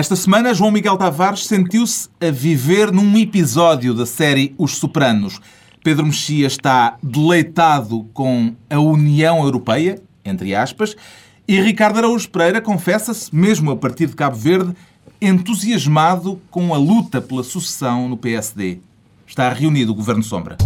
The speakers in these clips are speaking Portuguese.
Esta semana, João Miguel Tavares sentiu-se a viver num episódio da série Os Sopranos. Pedro Mexia está deleitado com a União Europeia, entre aspas, e Ricardo Araújo Pereira confessa-se, mesmo a partir de Cabo Verde, entusiasmado com a luta pela sucessão no PSD. Está reunido o Governo Sombra.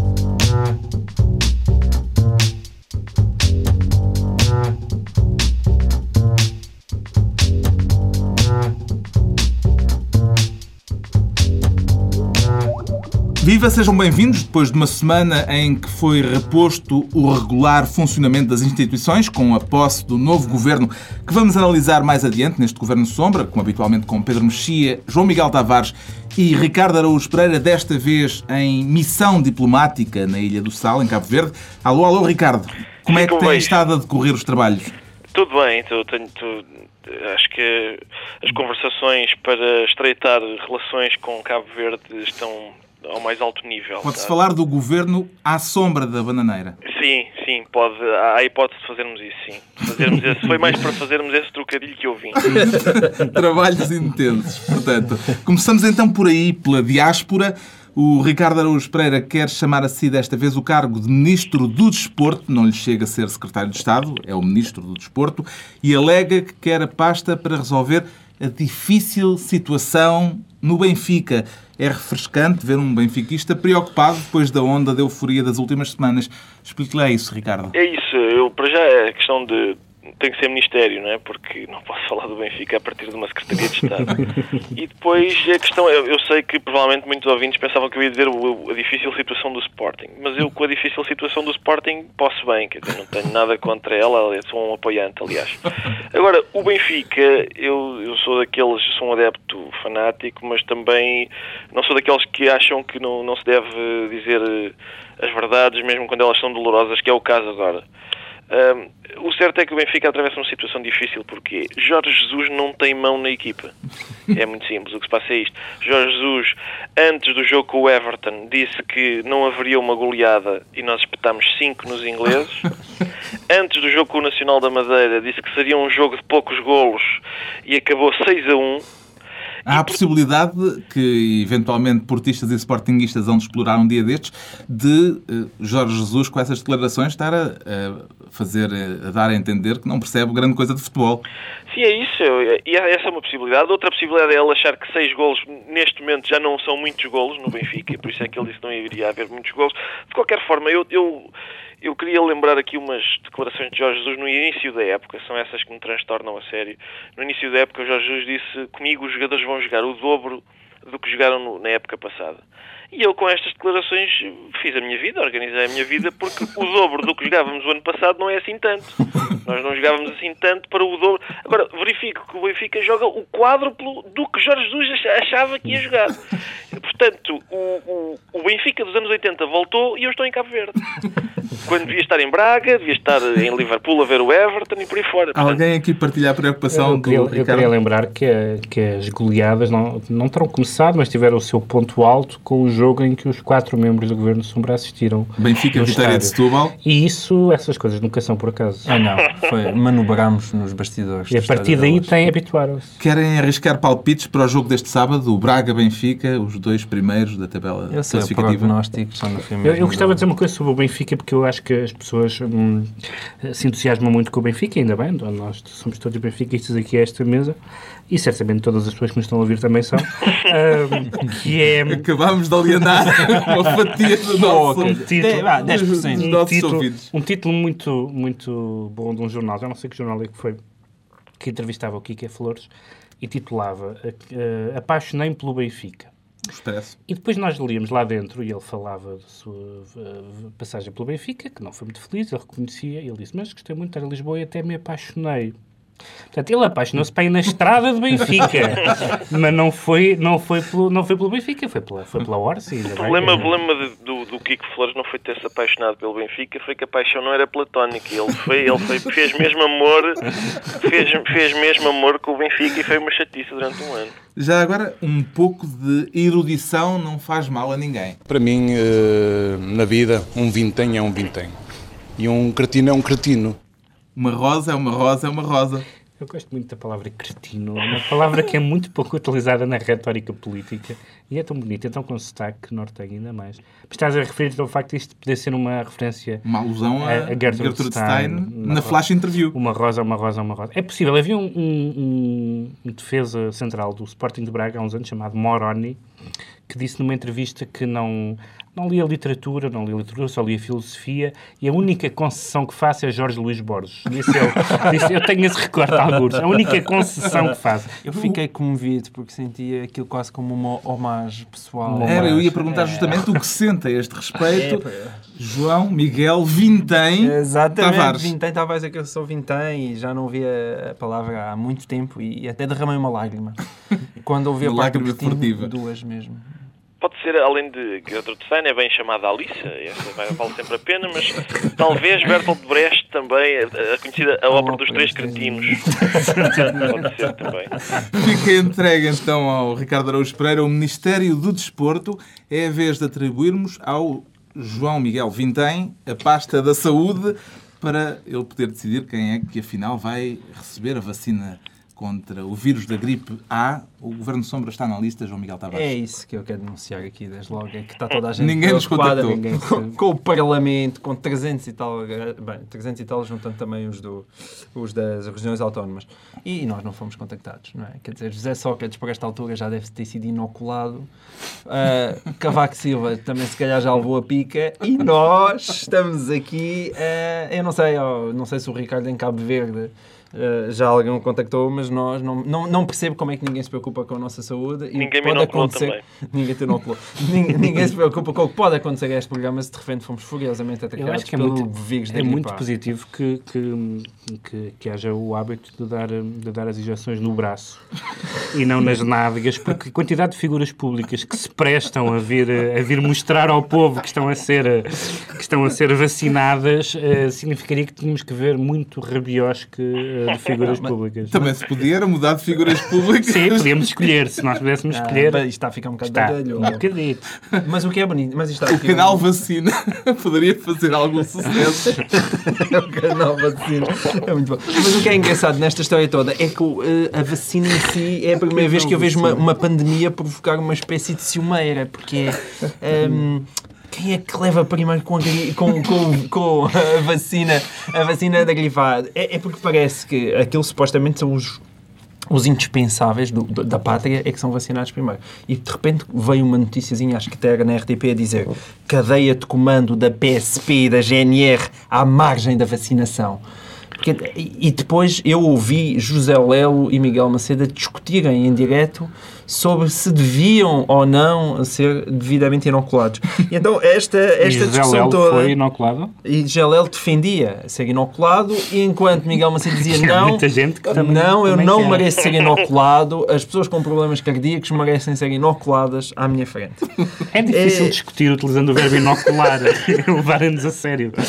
Viva, sejam bem-vindos. Depois de uma semana em que foi reposto o regular funcionamento das instituições, com a posse do novo governo, que vamos analisar mais adiante neste Governo Sombra, como habitualmente com Pedro Mexia, João Miguel Tavares e Ricardo Araújo Pereira, desta vez em missão diplomática na Ilha do Sal, em Cabo Verde. Alô, alô, Ricardo. Como é que tem estado a decorrer os trabalhos? Tudo bem, tu, tenho, tu, acho que as conversações para estreitar relações com Cabo Verde estão ao mais alto nível. Pode-se falar do governo à sombra da bananeira. Sim, sim, pode. Há a hipótese de fazermos isso, sim. Fazermos esse, foi mais para fazermos esse trocadilho que eu vim. Trabalhos intensos. Portanto, começamos então por aí, pela diáspora. O Ricardo Araújo Pereira quer chamar a si desta vez o cargo de Ministro do Desporto, não lhe chega a ser Secretário de Estado, é o Ministro do Desporto, e alega que quer a pasta para resolver a difícil situação no Benfica. É refrescante ver um benfiquista preocupado depois da onda de euforia das últimas semanas. Explique-lhe isso, Ricardo. É isso. Eu, para já, é questão de tem que ser Ministério, não é? Porque não posso falar do Benfica a partir de uma Secretaria de Estado. e depois a questão, eu, eu, sei que provavelmente muitos ouvintes pensavam que eu ia dizer a difícil situação do Sporting, mas eu com a difícil situação do Sporting posso bem, dizer, não tenho nada contra ela, sou um apoiante, aliás. Agora, o Benfica, eu, eu sou daqueles, sou um adepto fanático, mas também não sou daqueles que acham que não, não se deve dizer as verdades, mesmo quando elas são dolorosas, que é o caso agora. Um, o certo é que o Benfica atravessa uma situação difícil porque Jorge Jesus não tem mão na equipa. É muito simples. O que se passa é isto. Jorge Jesus, antes do jogo com o Everton, disse que não haveria uma goleada e nós espetámos 5 nos ingleses. Antes do jogo com o Nacional da Madeira, disse que seria um jogo de poucos golos e acabou 6 a 1. Há a possibilidade que, eventualmente, portistas e sportinguistas vão explorar um dia destes de uh, Jorge Jesus, com essas declarações, estar a, a, fazer, a dar a entender que não percebe grande coisa de futebol. Sim, é isso. E essa é uma possibilidade. Outra possibilidade é ele achar que seis golos, neste momento, já não são muitos golos no Benfica, por isso é que ele disse que não iria haver muitos golos. De qualquer forma, eu, eu eu queria lembrar aqui umas declarações de Jorge Jesus no início da época, são essas que me transtornam a sério. No início da época, Jorge Jesus disse: Comigo os jogadores vão jogar o dobro do que jogaram no, na época passada. E eu, com estas declarações, fiz a minha vida, organizei a minha vida, porque o dobro do que jogávamos o ano passado não é assim tanto. Nós não jogávamos assim tanto para o dobro. Agora, verifico que o Benfica joga o quádruplo do que Jorge Jesus achava que ia jogar. Portanto, o, o, o Benfica dos anos 80 voltou e eu estou em Cabo Verde. Quando devia estar em Braga, devia estar em Liverpool a ver o Everton e por aí fora. Portanto, Alguém aqui partilha a preocupação eu queria, do Eu queria lembrar que, que as goleadas não, não terão começado, mas tiveram o seu ponto alto com o jogo em que os quatro membros do Governo Sombra assistiram. Benfica, Vitória de Setúbal. E isso, essas coisas nunca são por acaso. Ah não, foi, manobramos nos bastidores. E a partir daí tem habituaram-se. Querem arriscar palpites para o jogo deste sábado, o Braga-Benfica, os dois primeiros da tabela eu sei, classificativa? Eu, eu gostava de dizer uma coisa sobre o Benfica, porque eu acho que as pessoas hum, se entusiasmam muito com o Benfica, ainda bem, nós somos todos benfiquistas aqui a esta mesa, e certamente todas as pessoas que nos estão a ouvir também são, um, que é... Acabamos de alienar uma fatia do nosso... Um título, ah, 10%. Um título, um título muito, muito bom de um jornal, já não sei que jornal é que foi, que entrevistava o Kike Flores, e titulava uh, Apaixonei-me pelo Benfica. Expresso. E depois nós líamos lá dentro e ele falava da sua uh, passagem pelo Benfica, que não foi muito feliz, ele reconhecia, e ele disse, mas gostei muito de estar em Lisboa e até me apaixonei. Portanto, ele apaixonou-se para ir na estrada de Benfica, mas não foi, não foi, pelo, não foi pelo Benfica, foi pela, foi pela Orsi. O problema, problema do, do Kiko Flores não foi ter-se apaixonado pelo Benfica, foi que a paixão não era platónica. Ele, foi, ele foi, fez mesmo amor, fez, fez mesmo amor com o Benfica e foi uma chatice durante um ano. Já agora, um pouco de erudição não faz mal a ninguém. Para mim, eh, na vida, um vintém é um vintém. E um cretino é um cretino. Uma rosa é uma rosa é uma rosa. Eu gosto muito da palavra cretino. É uma palavra que é muito pouco utilizada na retórica política e é tão bonita, é tão com sotaque que norteia ainda mais. Mas estás a referir-te ao facto de isto poder ser uma referência Uma alusão a, A- Gertrude Gertrude Stein, Stein, na fo- flash interview. uma rosa, uma rosa, uma rosa. É possível. Havia um, um- um defesa central do Sporting de Braga há uns anos chamado Moroni que disse numa entrevista que não, não lia literatura, não lia literatura, só lia filosofia e a única concessão que faço é Jorge Luís Borges. Disse ele. Disse, eu tenho esse recorte a alguns. A única concessão que faço. Eu fiquei comovido porque sentia aquilo quase como uma homagem pessoal. Uma Era, eu ia É. perguntar justamente o que sente a este respeito. João Miguel Vintém Exatamente, Tavares. vintém, estava a dizer que eu sou vintém e já não ouvia a palavra há muito tempo e até derramei uma lágrima. Quando ouvi a parte lágrima duas mesmo. Pode ser, além de Gertrude Stein, é bem chamada Alice, essa vale sempre a pena, mas talvez Bertolt Brecht também, a, a conhecida a ópera dos Três Cretinos. Pode ser também. Fica entregue então ao Ricardo Araújo Pereira o Ministério do Desporto. É a vez de atribuirmos ao João Miguel Vintém a pasta da saúde para ele poder decidir quem é que afinal vai receber a vacina contra o vírus da gripe A. O Governo Sombra está na lista, João Miguel Tavares. É isso que eu quero denunciar aqui desde logo, é que está toda a gente Ninguém nos contactou. ninguém com, com o Parlamento, com 300 e tal, bem, 300 e tal juntando também os, do, os das regiões autónomas. E, nós não fomos contactados, não é? Quer dizer, José Sócrates por esta altura já deve ter sido inoculado, uh, Cavaco Silva também se calhar já levou a pica e nós estamos aqui, eh, eu não sei, oh, não sei se o Ricardo em Cabo Verde Uh, já alguém o contactou, mas nós não, não, não percebo como é que ninguém se preocupa com a nossa saúde. e Ninguém pode acontecer. também. Ninguém te inoculou. ninguém, ninguém se preocupa com o que pode acontecer a este programa se de repente fomos furiosamente Eu atacados acho que é pelo muito, vírus da é muito positivo que, que, que, que haja o hábito de dar, de dar as injeções no braço e não nas nádegas, porque a quantidade de figuras públicas que se prestam a vir, a vir mostrar ao povo que estão a ser, que estão a ser vacinadas eh, significaria que tínhamos que ver muito rabiosque eh, de figuras públicas. Também se podia era mudar de figuras públicas. Sim, podíamos escolher. Se nós pudéssemos Ah, escolher, bem, isto está a ficar um bocado está. Um bocadito. Mas o que é bonito, mas isto está O aqui canal um- Vacina poderia fazer algum sucesso. o canal vacina. É muito bom. Mas o que é engraçado nesta história toda é que eh, a vacina em si é a primeira vez que eu vejo uma, uma pandemia provocar uma espécie de ciumeira, porque é. ehm, quem é que leva primeiro com a, com, com, com a vacina, a vacina da gripado? É, é porque parece que aquilo supostamente são os, os indispensáveis do- do- da pátria é que são vacinados primeiro. E de repente veio uma noticiazinha, acho que era na RTP, a dizer cadeia de comando da PSP e da GNR à margem da vacinação. Porque- e depois eu ouvi José Lelo e Miguel Macedo discutirem em direto sobre se deviam ou não ser devidamente inoculados. E então esta, E esta José discussão toda... foi inoculado. E Gelel defendia ser inoculado, e enquanto Miguel Macedo dizia não, muita gente que também- não, eu também não quer." mereço ser inoculado, as pessoas com problemas cardíacos merecem ser inoculadas à minha frente. É difícil É- discutir utilizando o verbo inocular, levarem-nos a sério.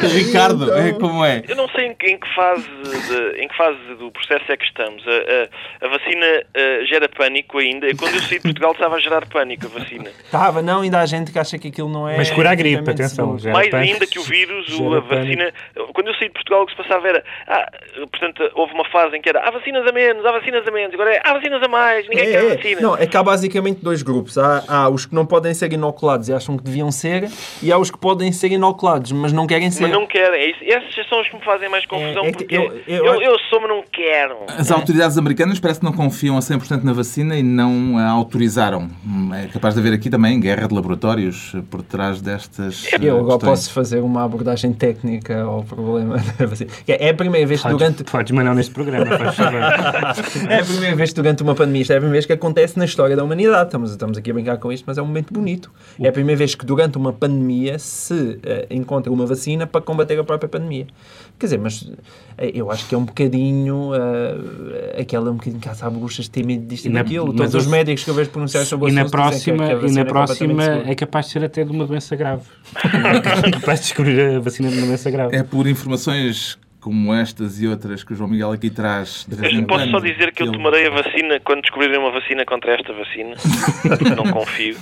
Ricardo, é como é. Eu não sei em que, em que fase de- em que fase do processo é que estamos. A, a- a vacina eh, gera pânico ainda. Quando eu saí de Portugal estava a gerar pânico a vacina. Estava, não, ainda há gente que acha que aquilo não é. Mas cura a gripe, atenção. Mais pânico, ainda que o vírus, o- a vacina. pânico. Quando eu saí de Portugal, o que se passava era. Ah, portanto, houve uma fase em que era há vacinas a menos, há vacinas a menos. Agora é há vacinas a mais, ninguém É, quer é. vacina. Não, é que há basicamente dois grupos. Há, há os que não podem ser inoculados e acham que deviam ser, e há os que podem ser inoculados, mas não querem ser. Mas não querem. É isso. Esses são os que me fazem mais confusão. É- é que porque eu- eu, eu- eu, sou, mas não quero. As autoridades americanas parece que não confiam a 100% na vacina e não a autorizaram. É capaz de haver aqui também guerra de laboratórios por trás destas eh, Eu agora posso fazer uma abordagem técnica ao problema da vacina. É a primeira vez que durante. Podes, mas não neste programa, faz favor. É a primeira vez que durante uma pandemia, isto é a primeira vez que acontece na história da humanidade. Estamos, estamos aqui a brincar com isto, mas é um momento bonito. É a primeira vez que durante uma pandemia se eh, encontra uma vacina para combater a própria pandemia. Quer dizer, mas eh, eu acho que é um bocadinho eh, aquela um bocadinho caça a bruxas de ter medo disto e E daquilo. mas Todos os médicos que eu vejo pronunciar sobre E na que- próxima, que a e vacina na é próxima segura. é capaz de ser até de uma doença grave. é capaz de descobrir a vacina de uma doença grave. É por informações como estas e outras que o João Miguel aqui traz. Eu posso só dizer que eu tomarei a vacina quando descobrirem uma vacina contra esta vacina. não confio.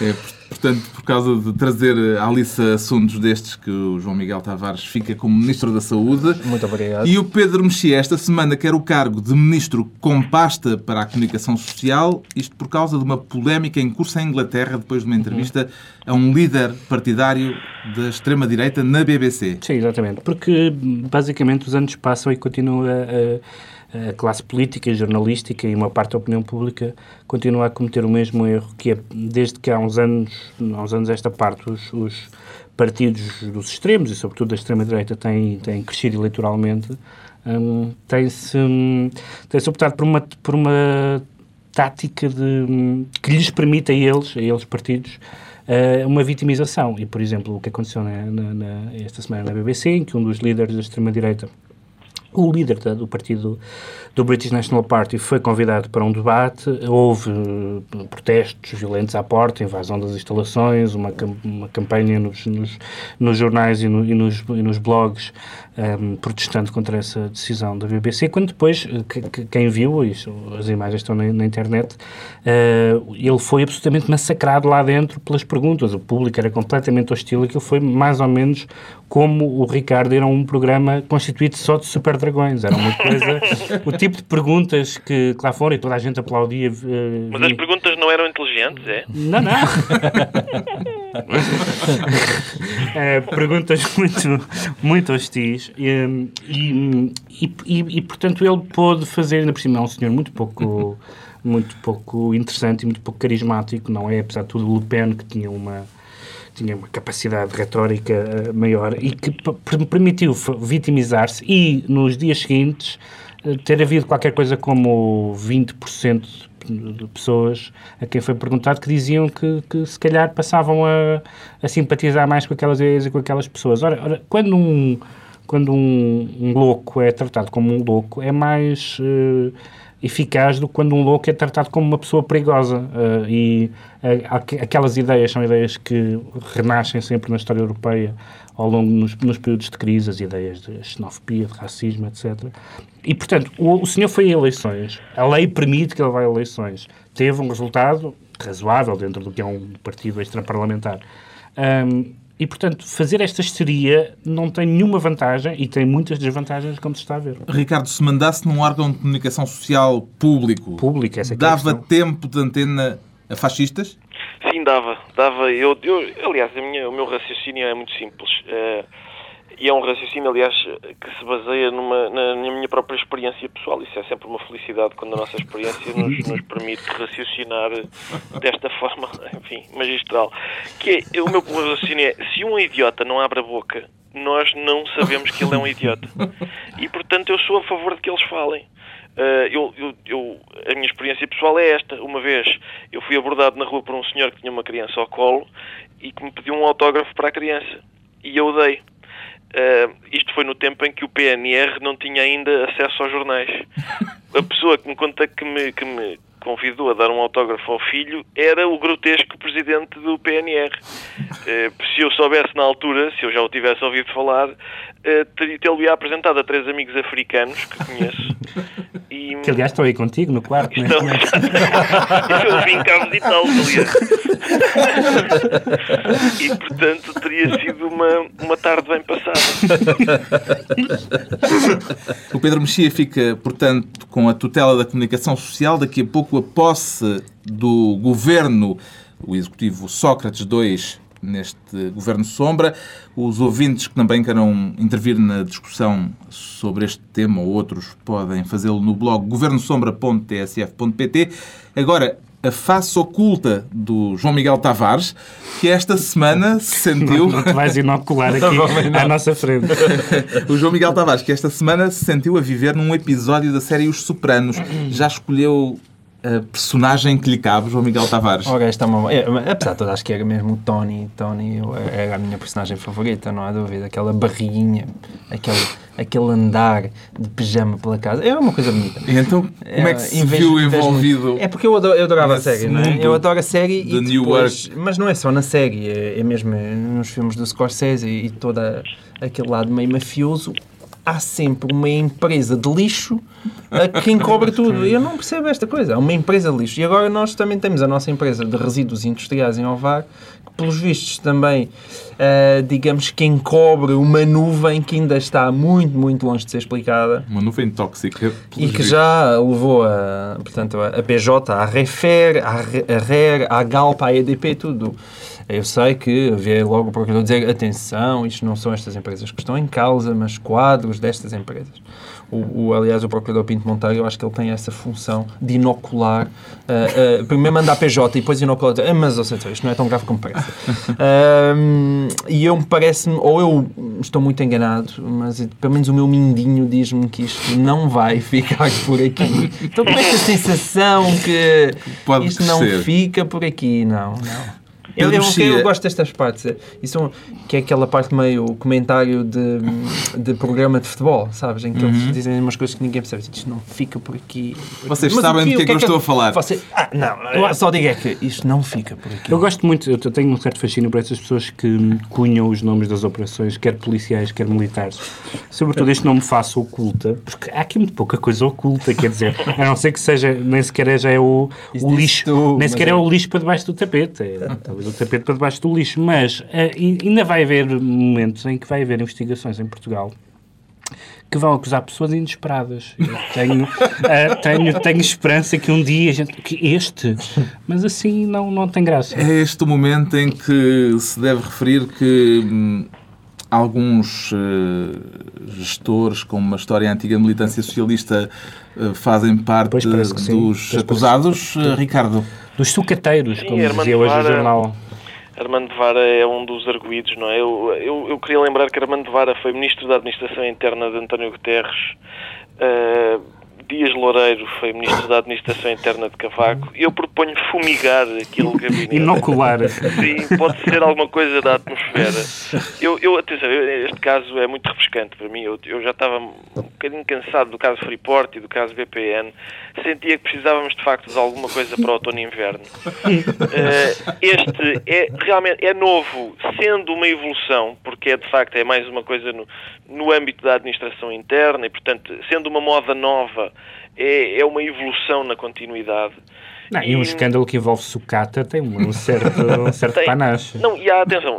É, portanto, por causa de trazer à Alice assuntos destes que o João Miguel Tavares fica como Ministro da Saúde. Muito obrigado. E o Pedro Mexia, esta semana, quer o cargo de Ministro com pasta para a comunicação social, isto por causa de uma polémica em curso em Inglaterra, depois de uma entrevista a um líder partidário da extrema-direita na BBC. Sim, exatamente. Porque, basicamente, os anos passam e continua a a classe política jornalística e uma parte da opinião pública continua a cometer o mesmo erro que é, desde que há uns anos, há uns anos esta parte, os, os partidos dos extremos e sobretudo da extrema-direita têm, têm crescido eleitoralmente, um, tem-se um, tem optado por uma, por uma tática de, um, que lhes permite a eles, a eles partidos, uh, uma vitimização. E, por exemplo, o que aconteceu na, na, na, esta semana na BBC, em que um dos líderes da extrema-direita o líder da, do partido do British National Party foi convidado para um debate, houve uh, protestos violentos à porta, invasão das instalações, uma, uma campanha nos, nos, nos jornais e, no, e, nos, e, nos, blogs um, ehm, protestando contra essa decisão da BBC, quando depois, eh, que, que, quem viu, isso, as imagens estão na, na internet, uh, ele foi absolutamente massacrado lá dentro pelas perguntas, o público era completamente hostil, aquilo foi mais ou menos como o Ricardo era um programa constituído só de super dragões, era uma coisa, tipo de perguntas que, que lá foram e toda a gente aplaudia. Uh, Mas as perguntas não eram inteligentes, é? Não, não. é, perguntas muito, muito hostis. E, e, e, e, portanto, ele pôde fazer, ainda por cima, é um senhor muito pouco, muito pouco interessante e muito pouco carismático, não é? Apesar de tudo, Le Pen, que tinha uma tinha uma capacidade retórica eh, maior e que permitiu vitimizar-se e nos dias seguintes ter havido qualquer coisa como 20% de pessoas a quem foi perguntado que diziam que, que se calhar passavam a, a, simpatizar mais com aquelas ideias e com aquelas pessoas. Ora, ora quando um quando um, um, louco é tratado como um louco, é mais uh, eficaz do que quando um louco é tratado como uma pessoa perigosa. Uh, e uh, aquelas ideias são ideias que renascem sempre na história europeia ao longo nos, nos períodos de crise, as ideias de xenofobia, de racismo, etc. E, portanto, o, o senhor foi a eleições. A lei permite que ele vá a eleições. Teve um resultado razoável dentro do que é um partido extraparlamentar. Um, e, portanto, fazer esta histeria não tem nenhuma vantagem e tem muitas desvantagens, como se está a ver. Ricardo, se mandasse num órgão de comunicação social público, público essa é dava tempo de antena a fascistas? Sim, dava. dava. Eu, eu, aliás, minha, o meu raciocínio é muito simples. Uh, e é um raciocínio, aliás, que se baseia numa, na, na, minha própria experiência pessoal. Isso é sempre uma felicidade quando a nossa experiência nos, nos permite raciocinar desta forma, enfim, magistral. Que é, o meu raciocínio é, se um idiota não abre a boca, nós não sabemos que ele é um idiota. E, portanto, eu sou a favor de que eles falem. Uh, eu, eu, eu, a minha experiência pessoal é esta. Uma vez eu fui abordado na rua por um senhor que tinha uma criança ao colo e que me pediu um autógrafo para a criança. E eu dei. Uh, isto foi no tempo em que o PNR não tinha ainda acesso aos jornais. A pessoa que me conta que me, que me convidou a dar um autógrafo ao filho era o grotesco presidente do PNR. Uh, eh, se eu soubesse na altura, se eu já o tivesse ouvido falar, uh, ter-lhe apresentado a três amigos africanos que conheço e... Que aliás estão aí contigo no quarto, não é? Eu vim cá visitá-los, aliás. e portanto teria sido uma, uma tarde bem passada. O Pedro Mexia fica, portanto, com a tutela da comunicação social. Daqui a pouco a posse do governo, o executivo Sócrates II neste Governo Sombra. Os ouvintes que também queiram intervir na discussão sobre este tema ou outros podem fazê-lo no blog governosombra.tsf.pt. Agora, a face oculta do João Miguel Tavares, que esta semana se sentiu. Não, não te vais inocular aqui à nossa frente. o João Miguel Tavares, que esta semana se sentiu a viver num episódio da série Os Sopranos. Já escolheu a personagem que lhe cabe, João Miguel Tavares? Oh, esta é uma... é, apesar de tudo, acho que era mesmo o Tony. Tony era a minha personagem favorita, não há dúvida. Aquela barriguinha, aquele, aquele andar de pijama pela casa. É uma coisa bonita. E então, como é que se viu envolvido? É porque eu, adoro, eu adorava a série, não é? Eu adoro a série e depois... Mas não é só na série, é, é mesmo nos filmes do Scorsese e, e todo aquele lado meio mafioso há sempre uma empresa de lixo a quem cobra tudo. Eu não percebo esta coisa. Há uma empresa de lixo. E agora nós também temos a nossa empresa de resíduos industriais em Ovar, que pelos vistos também, uh, digamos, quem cobre uma nuvem que ainda está muito, muito longe de ser explicada. Uma nuvem tóxica. E que já levou a, portanto, a PJ, a Refer, a RER, a Galp, a EDP, tudo. Eu sei que havia logo o procurador dizer atenção, isto não são estas empresas que estão em causa, mas quadros destas empresas. O, o, aliás, o Procurador Pinto Monteiro, eu acho que ele tem essa função de inocular, uh, uh, primeiro mandar PJ e depois inocular, ah, mas ou seja, isto não é tão grave como parece. Uh, e eu me parece-me, ou eu estou muito enganado, mas pelo menos o meu mindinho diz-me que isto não vai ficar por aqui. Estou com esta sensação que Pode isto não fica por aqui, não, não. Eu, eu, eu, gosto destas partes. Isso, que é aquela parte meio comentário de, de programa de futebol, sabes? Em que uhum. eles dizem umas coisas que ninguém percebe. Isto não fica por aqui. Vocês Mas sabem do que, é que, eu estou a falar. Você, ah, não, eu só digo é que isto não fica por aqui. Eu gosto muito, eu tenho um certo fascínio por essas pessoas que cunham os nomes das operações, quer policiais, quer militares. Sobretudo este nome faço oculta, porque há aqui muito pouca coisa oculta, quer dizer, a não ser que seja, nem sequer é, já é o, o lixo, tu, nem sequer é... é o lixo para debaixo do tapete. É, do tapete para debaixo do lixo, mas uh, ainda vai haver momentos em que vai haver investigações em Portugal que vão acusar pessoas inesperadas. Eu tenho, uh, tenho, tenho esperança que um dia gente. que este. Mas assim não, não tem graça. É este o momento em que se deve referir que. Hum, alguns uh, gestores com uma história antiga militância socialista uh, fazem parte dos acusados, Ricardo? Dos sucateiros, como Sim, dizia hoje o jornal. Armando Vara é um dos arguídos, não é? Eu, eu, eu, queria lembrar que Armando Vara foi Ministro da Administração Interna de António Guterres, uh, Dias Loureiro foi Ministro da Administração Interna de Cavaco. Eu proponho fumigar aquele gabinete. Inocular. Sim, pode ser alguma coisa da atmosfera. Eu, eu atenção, este caso é muito refrescante para mim. Eu, eu já estava um bocadinho cansado do caso Freeport e do caso BPN. Sentia que precisávamos de facto de alguma coisa para o outono e inverno. Uh, este é realmente é novo, sendo uma evolução, porque é de facto é mais uma coisa no, no âmbito da administração interna e, portanto, sendo uma moda nova é, é uma evolução na continuidade. Não, e, e, um escândalo que envolve sucata tem um certo, um certo tem, panache. Não, e há atenção,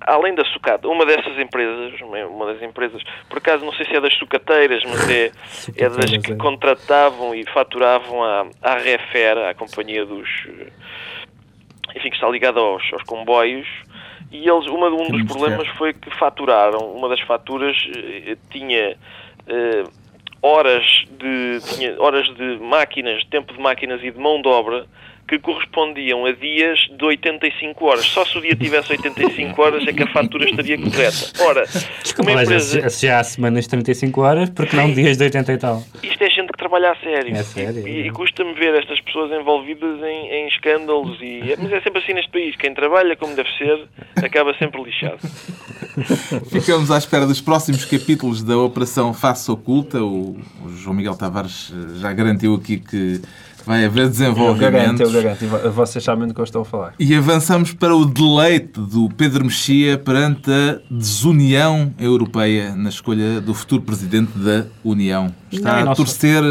além da sucata, uma dessas empresas, uma das empresas, por acaso não sei se é das sucateiras, mas é, é das que é. contratavam e faturavam a, a Refer, a companhia dos. Enfim, que está ligada aos, aos comboios. E eles, uma, um dos problemas foi que faturaram, uma das faturas eh, tinha. Eh, horas de, tinha horas de máquinas, tempo de máquinas e de mão de obra que correspondiam a dias de 85 horas. Só se o dia tivesse 85 horas é que a fatura estaria correta. Ora, Desculpa, uma empresa... se há semanas de 35 horas, porque não dias de 80 e tal? Isto é gente que trabalha a sério. É sério. E, e custa-me ver estas pessoas envolvidas em, em escândalos. E, mas é sempre assim neste país. Quem trabalha como deve ser, acaba sempre lixado. Ficamos à espera dos próximos capítulos da Operação Face Oculta. O, o João Miguel Tavares eh, já garantiu aqui que vai haver desenvolvimento. Garanto. Vocês sabem do que eu estou a falar. E avançamos para o deleite do Pedro Mexia perante a desunião europeia na escolha do futuro presidente da União. Está não, a torcer...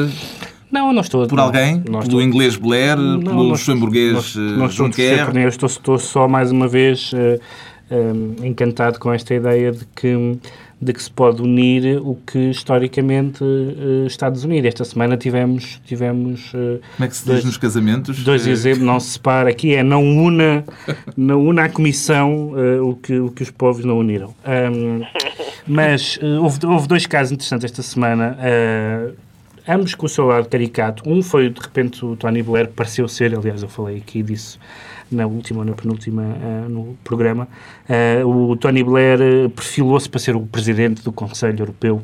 Não, não estou. Por alguém? Não, pelo inglês Blair? Não, pelo luxemburguês Juncker? Eu estou, estou só mais uma vez uh, uh, encantado com esta ideia de que de que se pode unir o que historicamente uh, está desunido. Esta semana tivemos. tivemos uh, Como é que se dois, diz nos casamentos? Dois exemplos, não se separa aqui, é não una, não una a comissão uh, o, que, o que os povos não uniram. Um, mas houve, houve dois casos interessantes esta semana ambos com o seu lado caricato. Um foi, de repente, o Tony Blair, pareceu ser, aliás, eu falei aqui disso na última ou na penúltima uh, no programa, uh, o Tony Blair eh, perfilou-se para ser o presidente do Conselho Europeu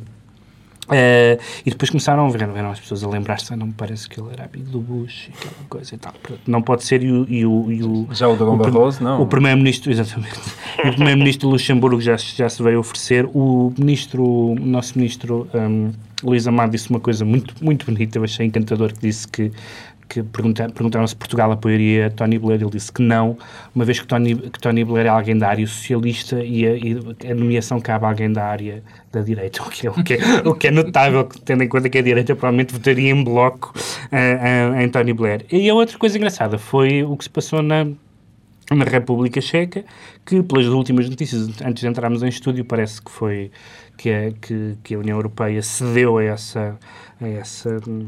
Uh, e depois começaram a ver, eram as pessoas a lembrar-se, não me parece que ele era amigo do Bush e aquela coisa e tal. Não pode ser, e o. E o, e o já o Dragão Barroso, não? O Primeiro-Ministro, exatamente. o Primeiro-Ministro do Luxemburgo já, já se veio oferecer. O ministro, o nosso ministro um, Luís Amado disse uma coisa muito, muito bonita, eu achei encantador, que disse que pergunta, perguntaram se Portugal apoiaria Tony Blair, ele disse que não, uma vez que Tony, que Tony Blair é alguém da área socialista e a, e a nomeação cabe a alguém da área da direita, o que é, o que é, o que é notável, tendo em conta que a direita provavelmente votaria em bloco uh, uh, em Tony Blair. E a outra coisa engraçada foi o que se passou na na República Checa, que pelas últimas notícias, antes de entrarmos em estúdio, parece que foi que a, que, que a União Europeia cedeu a essa, a essa hum,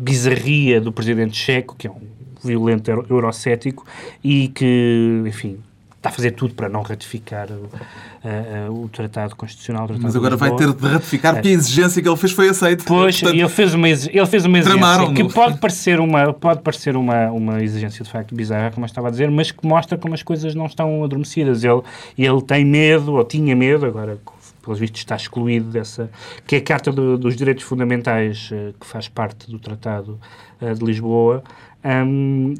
bizarria do presidente checo, que é um violento eurocético, e que, enfim, está a fazer tudo para não ratificar o, o Tratado Constitucional. O tratado Mas agora vai ter de ratificar porque a exigência que ele fez foi aceita. Pois, Portanto, ele fez uma, ele fez uma exigência que pode parecer, uma, pode parecer uma, uma exigência de facto bizarra, como eu estava a dizer, mas que mostra como as coisas não estão adormecidas. Ele, ele tem medo, ou tinha medo, agora pelos vistos está excluído dessa, que é a Carta do, dos Direitos Fundamentais, uh, que faz parte do Tratado uh, de Lisboa, um,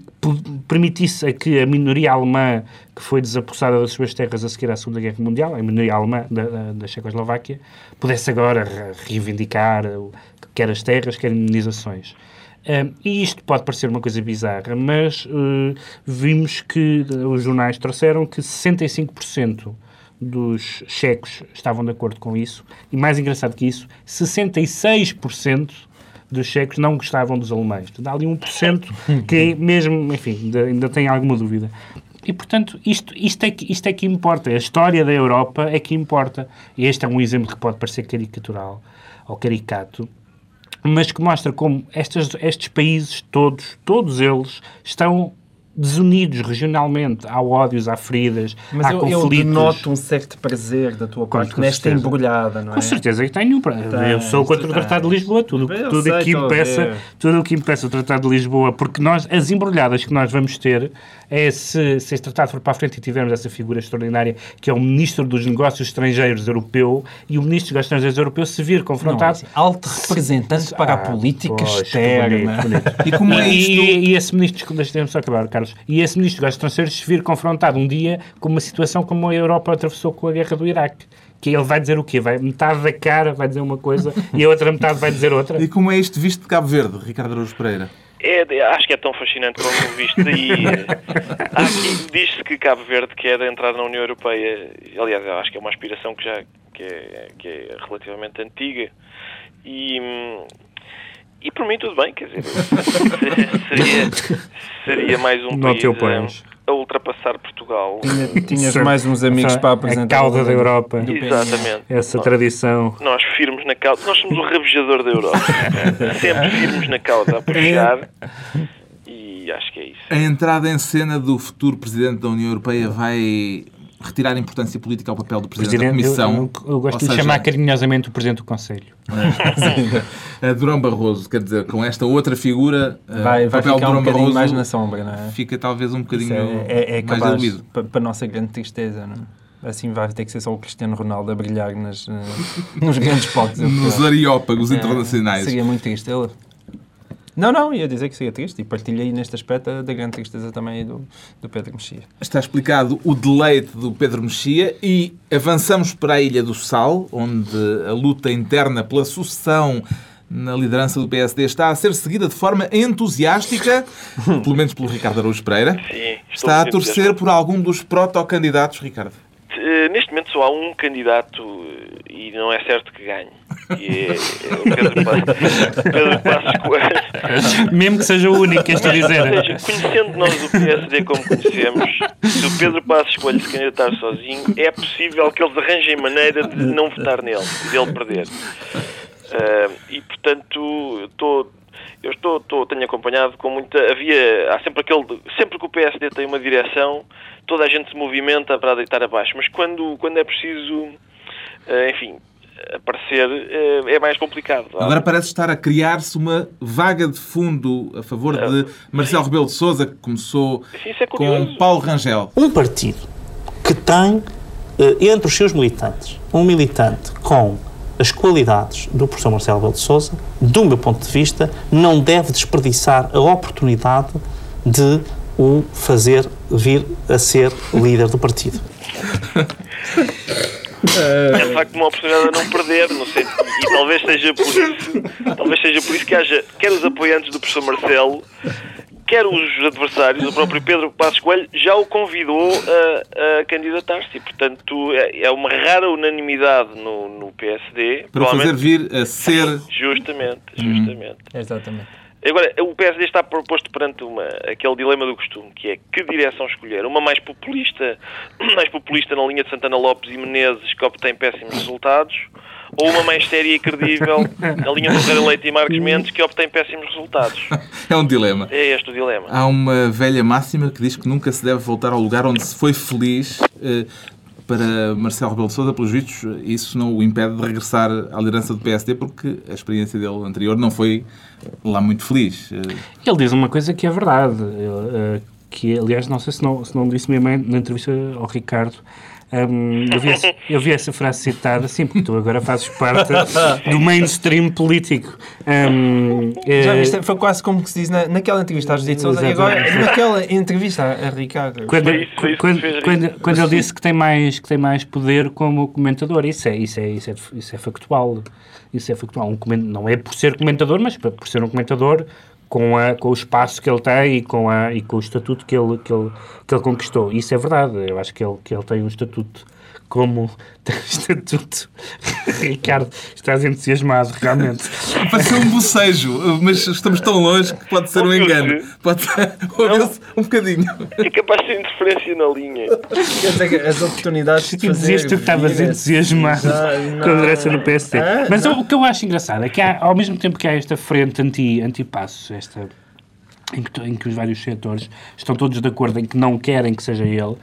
permitisse a que a minoria alemã que foi desapossada das suas terras a seguir à Segunda Guerra Mundial, a minoria alemã da, da, da Checoslováquia, pudesse agora reivindicar quer as terras, quer indenizações. Um, e isto pode parecer uma coisa bizarra, mas uh, vimos que os jornais trouxeram que 65% dos checos estavam de acordo com isso, e mais engraçado que isso, 66% dos checos não gostavam dos alemães. Há ali 1% que mesmo, enfim, ainda, ainda tem alguma dúvida. E, portanto, isto, isto, é que, isto é que importa. A história da Europa é que importa. E este é um exemplo que pode parecer caricatural ou caricato, mas que mostra como estes, estes países todos, todos eles, estão desunidos regionalmente. Há ódios, há feridas, Mas há eu, conflitos. eu noto um certo prazer da tua parte nesta embrulhada, não é? Com certeza que tenho. Tem, eu sou contra o Tratado de Lisboa. Tudo, tudo, o que impeça, tudo o que impeça o Tratado de Lisboa, porque nós, as embrulhadas que nós vamos ter é se, se este tratado for para a frente e tivermos essa figura extraordinária que é o Ministro dos Negócios Estrangeiros Europeu e o Ministro dos Negócios Estrangeiros Europeu se vir confrontado... Não, assim, alto representante para a política pois, externa. Bonito, bonito. E como é isto... E, e esse Ministro... Deixa-me só acabar, Carlos. E esse Ministro dos Estrangeiros se vir confrontado um dia com uma situação como a Europa atravessou com a guerra do Iraque que ele vai dizer o quê? Vai, metade da cara vai dizer uma coisa e a outra metade vai dizer outra. E como é isto visto de Cabo Verde, Ricardo Araújo Pereira? É, acho que é tão fascinante como visto e aqui diz-se que Cabo Verde quer entrar na União Europeia. Aliás, eu acho que é uma aspiração que já que é, que é relativamente antiga e e por mim tudo bem, quer dizer, seria, seria mais um país a ultrapassar Portugal. Tinha, tinhas mais uns amigos para apresentar. A cauda da Europa. Exatamente. Essa nós, tradição. Nós firmes na cauda. Nós somos o rabejador da Europa. Sempre firmes na cauda a puxar. E acho que é isso. A entrada em cena do futuro Presidente da União Europeia vai retirar importância política ao papel do Presidente, Presidente da Comissão. Eu, eu, eu gosto de seja, chamar carinhosamente o Presidente do Conselho. a Durão Barroso, quer dizer, com esta outra figura, vai, vai papel ficar Durão um Barroso mais na sombra, não é? Fica talvez um bocadinho é, é, é mais diluído. Para a nossa grande tristeza, não é? Assim vai ter que ser só o Cristiano Ronaldo a brilhar nas, nos grandes palcos. nos areópagos é, internacionais. Seria muito triste. Ele não, não, ia dizer que seria triste e partilhei neste aspecto da grande tristeza também do, do Pedro Mexia. Está explicado o deleite do Pedro Mexia e avançamos para a Ilha do Sal, onde a luta interna pela sucessão na liderança do PSD está a ser seguida de forma entusiástica, pelo menos pelo Ricardo Araújo Pereira. Sim, está a torcer por algum dos protocandidatos, Ricardo? Eh, neste momento só há um candidato eh, e não é certo que ganhe. E o Pedro, Passos, Pedro Passos Coelho. Mesmo que seja o único, estou a dizer. Ou seja, conhecendo nós o PSD como conhecemos, se o Pedro Passos Coelho se candidatar sozinho, é possível que eles arranjem maneira de não votar nele, de ele perder. Uh, e portanto, estou eu estou, estou, tenho acompanhado com muita. Havia. Há sempre aquele. Sempre que o PSD tem uma direção, toda a gente se movimenta para deitar abaixo. Mas quando, quando é preciso. Eh, enfim, aparecer eh, é mais complicado. Agora parece estar a criar-se uma vaga de fundo a favor de eh, Marcelo Rebelo de Sousa, que começou é com Paulo Rangel. Um partido que tem entre os seus militantes um militante com as qualidades do professor Marcelo Rebelo de Sousa, do meu ponto de vista, não deve desperdiçar a oportunidade de o fazer vir a ser líder do partido. é de facto uma oportunidade a não perder, no sentido, e talvez seja por isso, talvez seja por isso que haja quer os apoiantes do professor Marcelo, quer os adversários, o próprio Pedro Passos Coelho já o convidou a, a candidatar-se e, portanto, é, é uma rara unanimidade no, no PSD. Para o fazer vir a ser. Justamente, justamente. Exatamente. Agora, o PSD está proposto perante uma, aquele dilema do costume, que é que direção escolher? Uma mais populista, mais populista na linha de Santana Lopes e Menezes, que obtém péssimos resultados, ou uma mais séria e credível na linha de Ferreira Leite e Marcos Mendes, que obtém péssimos resultados? É um dilema. É este o dilema. Há uma velha máxima que diz que nunca se deve voltar ao lugar onde se foi feliz. Para Marcelo Rebelo de Sousa, pelos vistos, isso não o impede de regressar à liderança do PSD, porque a experiência dele anterior não foi lá muito feliz. Ele diz uma coisa que é verdade, ele, eh, que aliás, não sei se não, se não disse mesmo na entrevista ao Ricardo, hum, eu, vi essa, eu vi essa frase citada, sim, porque tu agora fazes parte do mainstream político. Já eh, viste? Foi quase como que se diz na, naquela entrevista à Judite Souza e agora naquela entrevista a, Ricardo. Quando, Foi isso- foi isso quando, quando, quando ele disse que tem mais que tem mais poder como comentador, isso é isso é isso é, isso é factual. Isso é factual. Um não é por ser comentador, mas por ser um comentador com, a, com o espaço que ele tem e com, a, e com o estatuto que ele, que, ele, que ele conquistou. Isso é verdade. Eu acho que ele, que ele tem um estatuto como estatuto. Ricardo, estás entusiasmado, realmente. Pareceu um bocejo, mas estamos tão longe que pode ser um engano. Pode ser, ouviu-se um bocadinho. É capaz de ter interferência na linha. As oportunidades de Tu fazer dizias que estavas entusiasmado com a direção do PSD. Ah, Mas o, o que eu acho engraçado é que há, ao mesmo tempo que há esta frente anti, anti-passos, esta, em, que, em que os vários setores estão todos de acordo em que não querem que seja ele,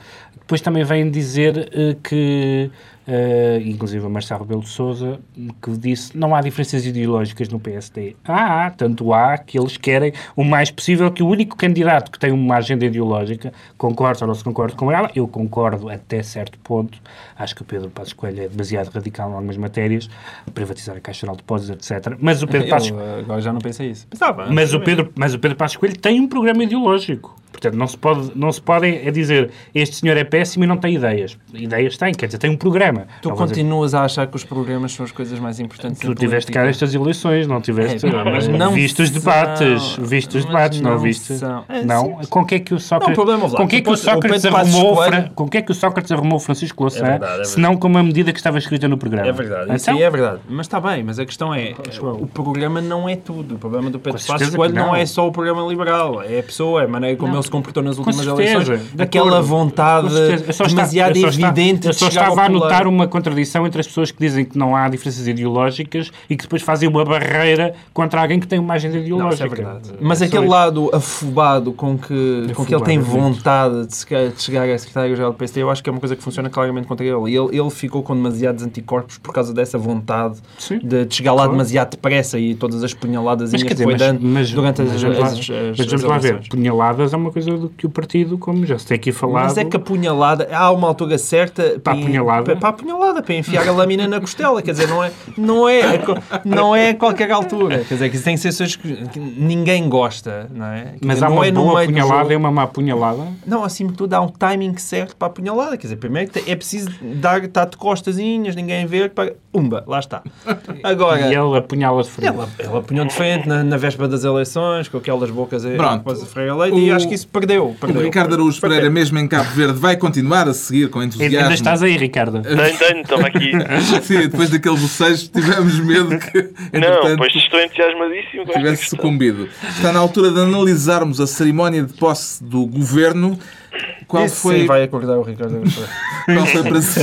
depois também vêm dizer eh, que, eh, inclusive a Marcelo Rebelo de Sousa, que disse não há diferenças ideológicas no PSD. Ah, há, tanto há que eles querem o mais possível que o único candidato que tem uma agenda ideológica, concordo ou não se concordo com ela, eu concordo até certo ponto, acho que o Pedro Passos Coelho é demasiado radical em algumas matérias, privatizar a Caixa Geral de Depósitos, etc. Mas o Pedro Passos Eu, eh, agora já não pensei isso. Pensava. mas o, Pedro, mas o Pedro Passos Coelho tem um programa ideológico. Portanto, não se pode, não se pode é dizer este senhor é péssimo e não tem ideias. Ideias tem, quer dizer, tem um programa. Tu Não dizer- continuas a achar que os programas são as coisas mais importantes Tu tiveste cá estas eleições, não tiveste. É, mas não viste os debates, viste os debates, não, não viste? são. É, não. sim. Com que é que o Sócrates, Não, problema, com que é que o Sócrates arrumou, Fra- com que é que o Sócrates arrumou Francisco Louçã, É verdade, é verdade. se não com uma medida que estava escrita no programa? É verdade, isso Então, aí é verdade. Mas está bem, mas a questão é, o programa não é tudo. O problema do Pedro Passos Coelho não. não. é só o programa liberal, é a pessoa, é a maneira como Não. ele se comportou nas Com últimas certeza, eleições. Aquela vontade demasiado evidente Eu de chegar estava ao a poder. uma contradição entre as pessoas que dizem que não há diferenças ideológicas e que depois fazem uma barreira contra alguém que tem uma agenda Não, ideológica. isso é verdade. Mas Só aquele isso. lado afobado com que, com que ele tem Afobado, é vontade de, se- de chegar a secretário-geral do PSD, eu acho que é uma coisa que funciona claramente contra ele. E ele, ele ficou com demasiados anticorpos por causa dessa vontade Sim. de, chegar lá demasiado depressa e todas as punhaladas Mas que foi mas, dando mas, durante as, mas as, lá, as, mas as vamos lá ver. Punhaladas é uma coisa do que o partido, como já se tem aqui falado... Mas é que a punhalada, há uma altura certa Para a punhalada? para, para a punhalada, para enfiar a lâmina na costela, quer dizer, não é, não é, não é a qualquer altura, quer dizer, que tem coisas que, ninguém gosta, não é? Quer Mas dizer, há uma é boa meio do punhalada jogo. e uma má punhalada. Não, acima de tudo há um timing certo para a punhalada. Quer dizer, primeiro que é preciso dar, estar de costazinhas, ninguém ver, para... umba, lá está. Agora, E ele apunhala de frente. ela, ela apunhou de frente na, na véspera das eleições, com aquelas bocas a- Pronto. depois a freia leite, e O- acho que isso perdeu. O perdeu. Ricardo Araújo. Pereira, mesmo em Cabo Verde, vai continuar a seguir com entusiasmo. Ainda estás aí, Ricardo. Tenho, tenho, estava aqui. Sim, depois daquele bocejo tivemos medo que, Não, pois estou entusiasmadíssimo tivesse sucumbido. Está na altura de analisarmos a cerimónia de posse do governo. Qual Isso foi, sim vai acordar o Ricardo qual foi para si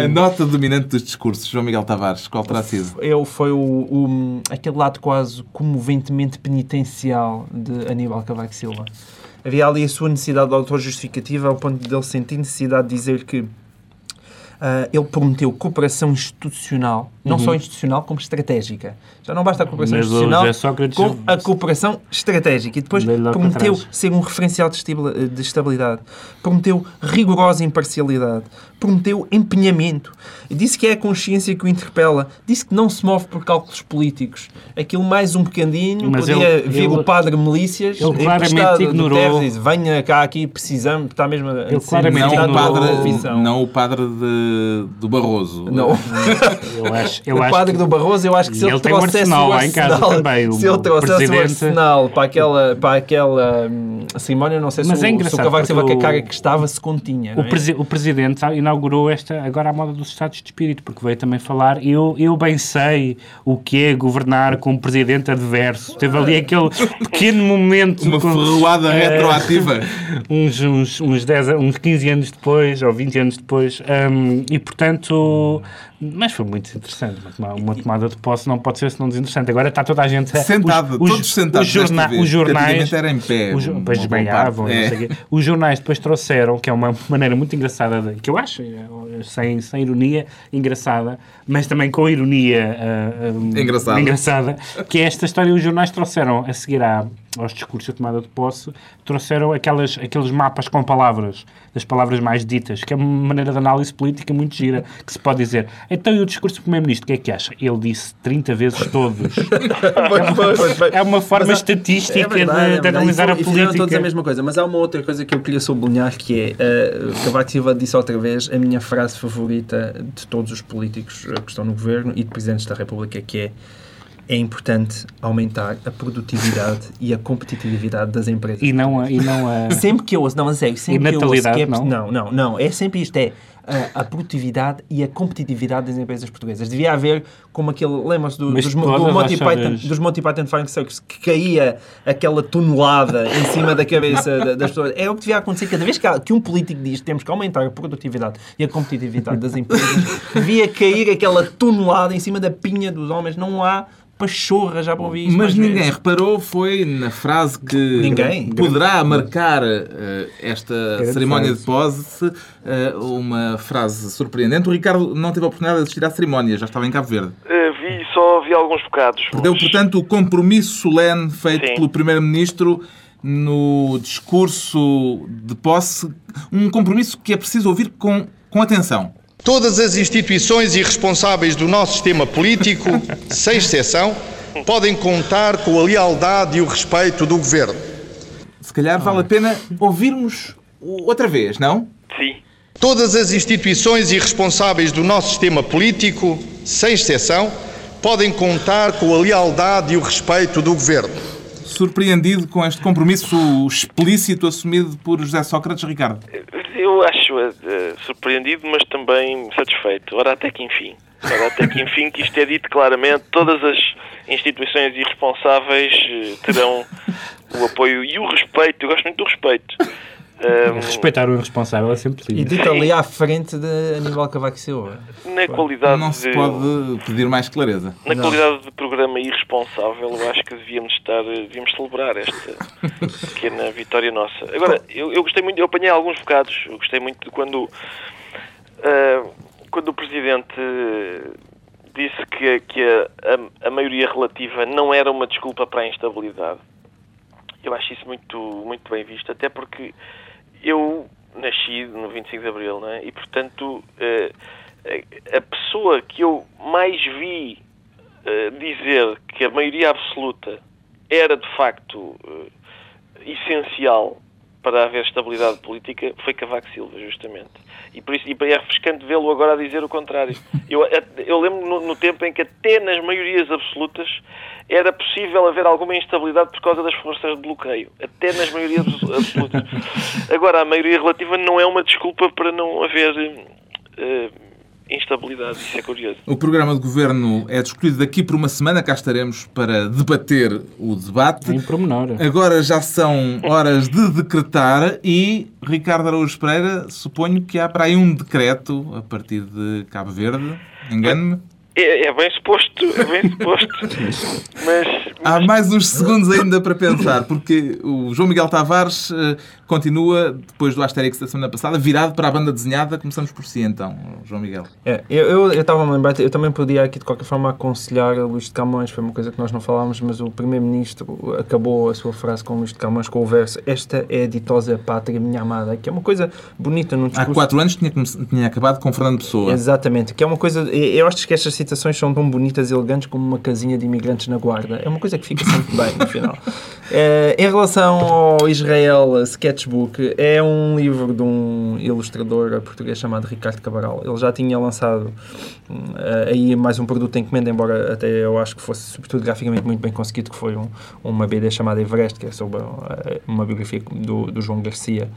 a nota dominante dos discursos, João Miguel Tavares? Qual terá sido? Eu, foi o, o- aquele lado quase comoventemente penitencial de Aníbal Cavaco Silva. Havia ali a sua necessidade de autojustificativa ao ponto de ele sentir necessidade de dizer que ah, ele prometeu cooperação institucional, não só institucional, como estratégica. Já não basta a cooperação Mas institucional, Sócrates- com a cooperação estratégica. E depois prometeu ser um referencial de estabili- de estabilidade. Prometeu rigorosa imparcialidade. Prometeu empenhamento. Disse que é a consciência que o interpela. Disse que não se move por cálculos políticos. Aquilo mais um bocadinho, Mas podia ele- vir ele- o padre Milícias, ele claramente ignorou- Teves, e diz, venha cá aqui, precisamos, está mesmo a Ele claramente Não o ignorou- padre, não o padre de do Barroso. Não. Eu acho, eu o acho padre que- do Barroso, eu acho que se ele, ele tem um trouxesse arsenal o lá em casa também, o- se ele o trouxesse o presidente- arsenal para aquela, para aquela hum, cerimónia, não sei se, Mas o, é se o Cavaco Silva, com a cara o- que estava, se continha. não O, é? presi- o Presidente inaugurou esta, agora a moda dos estados de espírito, porque veio também falar, eu, eu bem sei o que é governar com um Presidente adverso. Teve ali aquele pequeno momento... Uma com- ferroada eh, retroativa. uns, uns, uns, 10, a- uns 15 anos depois, ou 20 anos depois, hum, e portanto, mas foi muito interessante. Uma, toma- uma tomada de posse não pode ser senão desinteressante. Agora está toda a gente Sentado, todos sentados Os, jorna- vez, os jornais. era em pé, Os, depois desmaiavam, É. Os jornais depois trouxeram, que é uma maneira muito engraçada, de- que eu acho, eh, sem, sem ironia, engraçada, mas também com ironia ah, Engraçada. engraçada, que é esta história. Os jornais trouxeram, a seguir à, aos discursos da tomada de posse, trouxeram aquelas, aqueles mapas com palavras, das palavras mais ditas, que é uma maneira de análise política muito gira, que se pode dizer. Então, e o discurso do Primeiro-Ministro, o que é que acha? Ele disse 30 vezes todos. É uma forma há- estatística é verdade, de, é de analisar E a fi- e todos política. a mesma coisa, mas há uma outra coisa que eu queria sublinhar que é, uh, Cavaco Silva disse outra vez a minha frase favorita de todos os políticos uh, que estão no governo e de presidentes da República, que é é importante aumentar a produtividade e a competitividade das empresas. E não a. E não a... Sempre que eu ouço, não, a sério, sempre E que eu ouço natalidade, que é, não? não, não, não, é sempre isto, é a, a produtividade e a competitividade das empresas portuguesas. Devia haver como aquele, lembra-se do, dos, do Monty Python, dos Monty Python Flying Circus, que caía aquela tonelada em cima da cabeça da- das pessoas. É o que devia acontecer cada vez que, que um político diz que temos que aumentar a produtividade e a competitividade das empresas, devia cair aquela tonelada em cima da pinha dos homens. Não há pachorra, já para ouvir isto Mas ninguém vezes. reparou, foi na frase que Ninguém? poderá marcar eh, esta Grande cerimónia frase. de posse, eh, uma frase surpreendente. O Ricardo não teve a oportunidade de assistir à cerimónia, já estava em Cabo Verde. Eh, vi, só vi alguns bocados. Perdeu, mas- portanto, o compromisso solene feito Sim. pelo Primeiro-Ministro no discurso de posse, um compromisso que é preciso ouvir com, com atenção. Todas as instituições e responsáveis do nosso sistema político, sem exceção, podem contar com a lealdade e o respeito do Governo. Se calhar vale a pena ouvirmos outra vez, não? Sim. Todas as instituições e responsáveis do nosso sistema político, sem exceção, podem contar com a lealdade e o respeito do Governo. Surpreendido com este compromisso explícito assumido por José Sócrates, Ricardo. Eu acho eh, surpreendido, mas também satisfeito. Ora, até que enfim. Ora, até que enfim que isto é dito claramente. Todas as instituições e responsáveis eh, terão o apoio e o respeito. Eu gosto muito do respeito. Ahm, Respeitar o irresponsável é sempre E lindo. dito ali à frente de Aníbal Cavaco Silva. na qualidade Não se de... pode pedir mais clareza. Na qualidade de programa irresponsável, eu acho que devíamos estar, devíamos celebrar esta pequena vitória nossa. Agora, eu, eu gostei muito, eu apanhei alguns bocados, eu gostei muito de quando, ah, quando o Presidente disse que, que a, a, a maioria relativa não era uma desculpa para a instabilidade. Eu acho isso muito, muito bem visto, até porque eu nasci no 25 de Abril, não é? E, portanto, eh, a- pessoa que eu mais vi eh, dizer que a maioria absoluta era, de facto, eh, essencial para haver estabilidade política foi Cavaco Silva, justamente. E por isso e é refrescante vê-lo agora a dizer o contrário. Eu, eu lembro no, no tempo em que até nas maiorias absolutas era possível haver alguma instabilidade por causa das forças de bloqueio. Até nas maiorias absolutas. Agora, a maioria relativa não é uma desculpa para não haver eh, instabilidade. Isso é curioso. O programa de governo é discutido daqui por uma semana. Cá estaremos para debater o debate. Em pormenor. Agora já são horas de decretar e, Ricardo Araújo Pereira, suponho que há para aí um decreto a partir de Cabo Verde. Engano-me? É, é bem suposto, é bem suposto. Mas, Há mais uns segundos ainda para pensar, porque o João Miguel Tavares eh, continua, depois do Asterix da semana passada, virado para a banda desenhada. Começamos por si então, João Miguel. É, eu eu- eu estava a lembrar, eu também podia aqui de qualquer forma aconselhar a Luís de Camões, foi uma coisa que nós não falámos, mas o Primeiro-Ministro acabou a sua frase com Luís de Camões com o verso Esta é a ditosa pátria, minha amada, que é uma coisa bonita num Há discurso. quatro anos tinha, tinha acabado com Fernando Pessoa. Exatamente, que é uma coisa, eu acho que estas citações são tão bonitas e elegantes como uma casinha de imigrantes na guarda. É uma coisa que fica sempre bem no final. Eh, em relação ao Israel Sketchbook, é um livro de um ilustrador português chamado Ricardo Cabral. Ele já tinha lançado eh, aí mais um produto em encomenda, embora até eu acho que fosse, sobretudo, graficamente muito bem conseguido, que foi um, uma BD chamada Everest, que é sobre eh, uma biografia do, do João Garcia.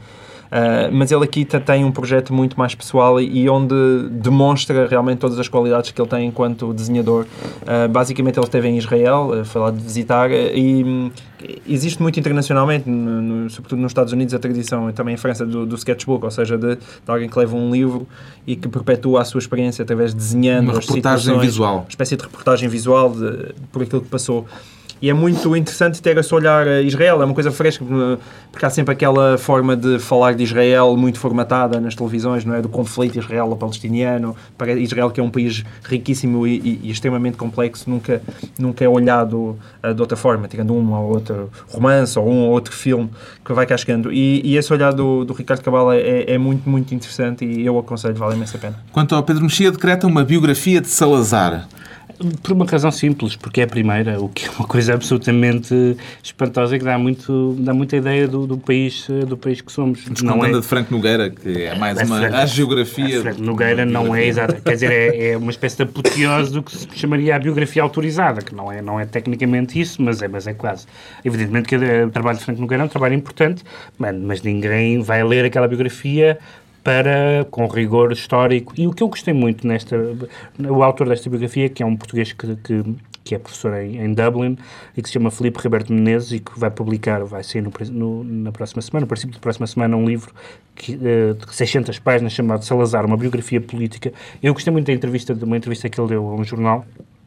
Uh, mas ele aqui tem um projeto muito mais pessoal e, onde demonstra realmente todas as qualidades que ele tem enquanto desenhador. Uh, basicamente, ele esteve em Israel, uh, foi lá de visitar e um, existe muito internacionalmente, no, no, sobretudo nos Estados Unidos, a tradição e também em França do, do sketchbook, ou seja, de, de, alguém que leva um livro e que perpetua a sua experiência através de desenhando uma reportagem visual, uma espécie de reportagem visual de, por aquilo que passou e é muito interessante ter esse olhar a Israel, é uma coisa fresca, porque há sempre aquela forma de falar de Israel muito formatada nas televisões, não é? Do conflito israelo-palestiniano, para Israel que é um país riquíssimo e, e, e, extremamente complexo, nunca, nunca é olhado uh, de outra forma, tirando um ou outro romance ou um ou outro filme que vai cá chegando. E, e esse olhar do, do Ricardo Cabral é, é, é, muito, muito interessante e eu aconselho, vale imensa pena. Quanto ao Pedro Mexia, decreta uma biografia de Salazar. Por uma razão simples, porque é a primeira, o que é uma coisa absolutamente espantosa que dá, muito, dá muita ideia do, do país, do país que somos. Não é... de Franco Nogueira, que é mais uma Franco, a geografia. Franco Nogueira não é exata, quer dizer, é, é, uma espécie de apoteose do que se chamaria a biografia autorizada, que não é, não é tecnicamente isso, mas é, mas é quase. Evidentemente que o trabalho de Franco Nogueira é um trabalho importante, mas ninguém vai ler aquela biografia para, com rigor histórico. E o que eu gostei muito nesta. O autor desta biografia, que é um português que, que, que é professor em, em, Dublin e que se chama Filipe Roberto Menezes e que vai publicar, vai sair no, no, na próxima semana, no princípio da próxima semana, um livro que, uh, de 600 páginas chamado Salazar, uma biografia política. Eu gostei muito da entrevista, de uma entrevista que ele deu a um jornal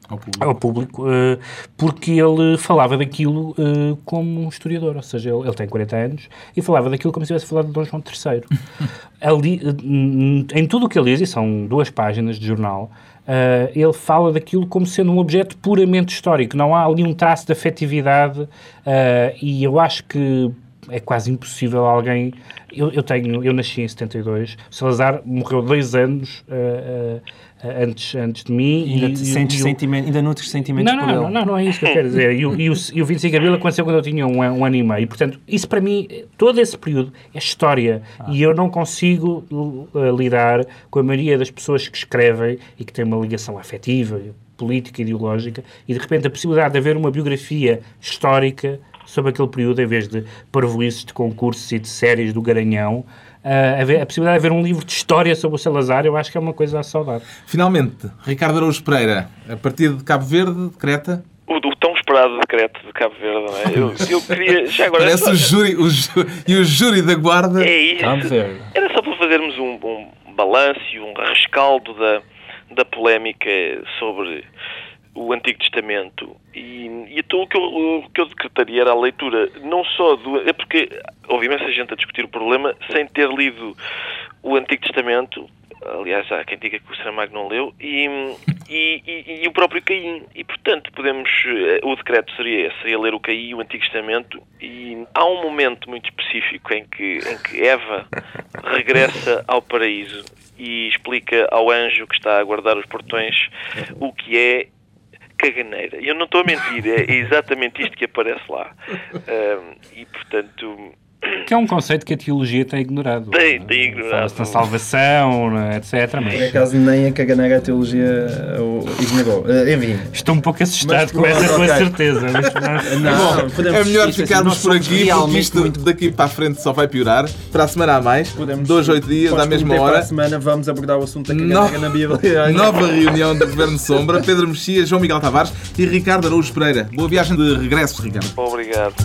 ao público, ao público uh, porque ele falava daquilo uh, como um historiador, ou seja, ele, ele, tem 40 anos e falava daquilo como se tivesse falado de Dom João III. Ali, uh, em tudo o que ele diz, e são duas páginas de jornal, ele fala daquilo como sendo um objeto puramente histórico, não há ali um traço de afetividade e eu acho que é quase impossível alguém. Eu, eu tenho, eu nasci em 72, Salazar morreu dois anos uh, uh, antes, antes de mim. Ainda, e, sentes e, sentimento, ainda nutres sentimentos não, não, não, não, não é isso que eu quero dizer. E, e, o, e o 25 de Abril aconteceu quando eu tinha um, um ano e meio. E, portanto, isso para mim, todo esse período é história. Ah. E eu não consigo uh, lidar com a maioria das pessoas que escrevem e que têm uma ligação afetiva, política, ideológica, e de repente a possibilidade de haver uma biografia histórica sobre aquele período, em vez de parvoices de concursos e de séries do Garanhão, Uh, a, possibilidade de haver um livro de história sobre o Salazar, eu acho que é uma coisa a saudar. Finalmente, Ricardo Araújo Pereira, a partir de Cabo Verde, decreta o, o, tão esperado decreto de Cabo Verde, não é? Eu, eu queria. Já agora. Parece só... o júri, o e o júri da guarda. É isso. Era só para fazermos um, um balanço e um rescaldo da, da polémica sobre o Antigo Testamento. E, e então o que, eu, o que eu decretaria era a leitura não só do... é porque houve imensa gente a discutir o problema sem ter lido o Antigo Testamento. Aliás há quem diga que o Saramago não leu e, e, e, e, o próprio Caim. E portanto podemos eh, o decreto seria esse, seria ler o Caim o Antigo Testamento e há um momento muito específico em que, em que Eva regressa ao paraíso e explica ao anjo que está a guardar os portões o que é caganeira. Eu não estou a mentir, é exatamente isto que aparece lá. Um, e, portanto... Que é um conceito que a teologia tem ignorado. Tem, tem ignorado. Fala-se na salvação, etc. Mas... Por acaso nem a caganeira a teologia o ignorou. Uh, enfim. Estou um pouco assustado com essa tua certeza. Mas, não, Bom, é melhor ficarmos por aqui, porque isto muito... daqui para a frente só vai piorar. Para a semana a mais, podemos, dois, oito dias, à mesma hora. Para a semana vamos abordar o assunto da caganeira no... na Bíblia. Nova reunião do Governo Sombra. Pedro Mexia, João Miguel Tavares e Ricardo Araújo Pereira. Boa viagem de regresso, Ricardo. Obrigado.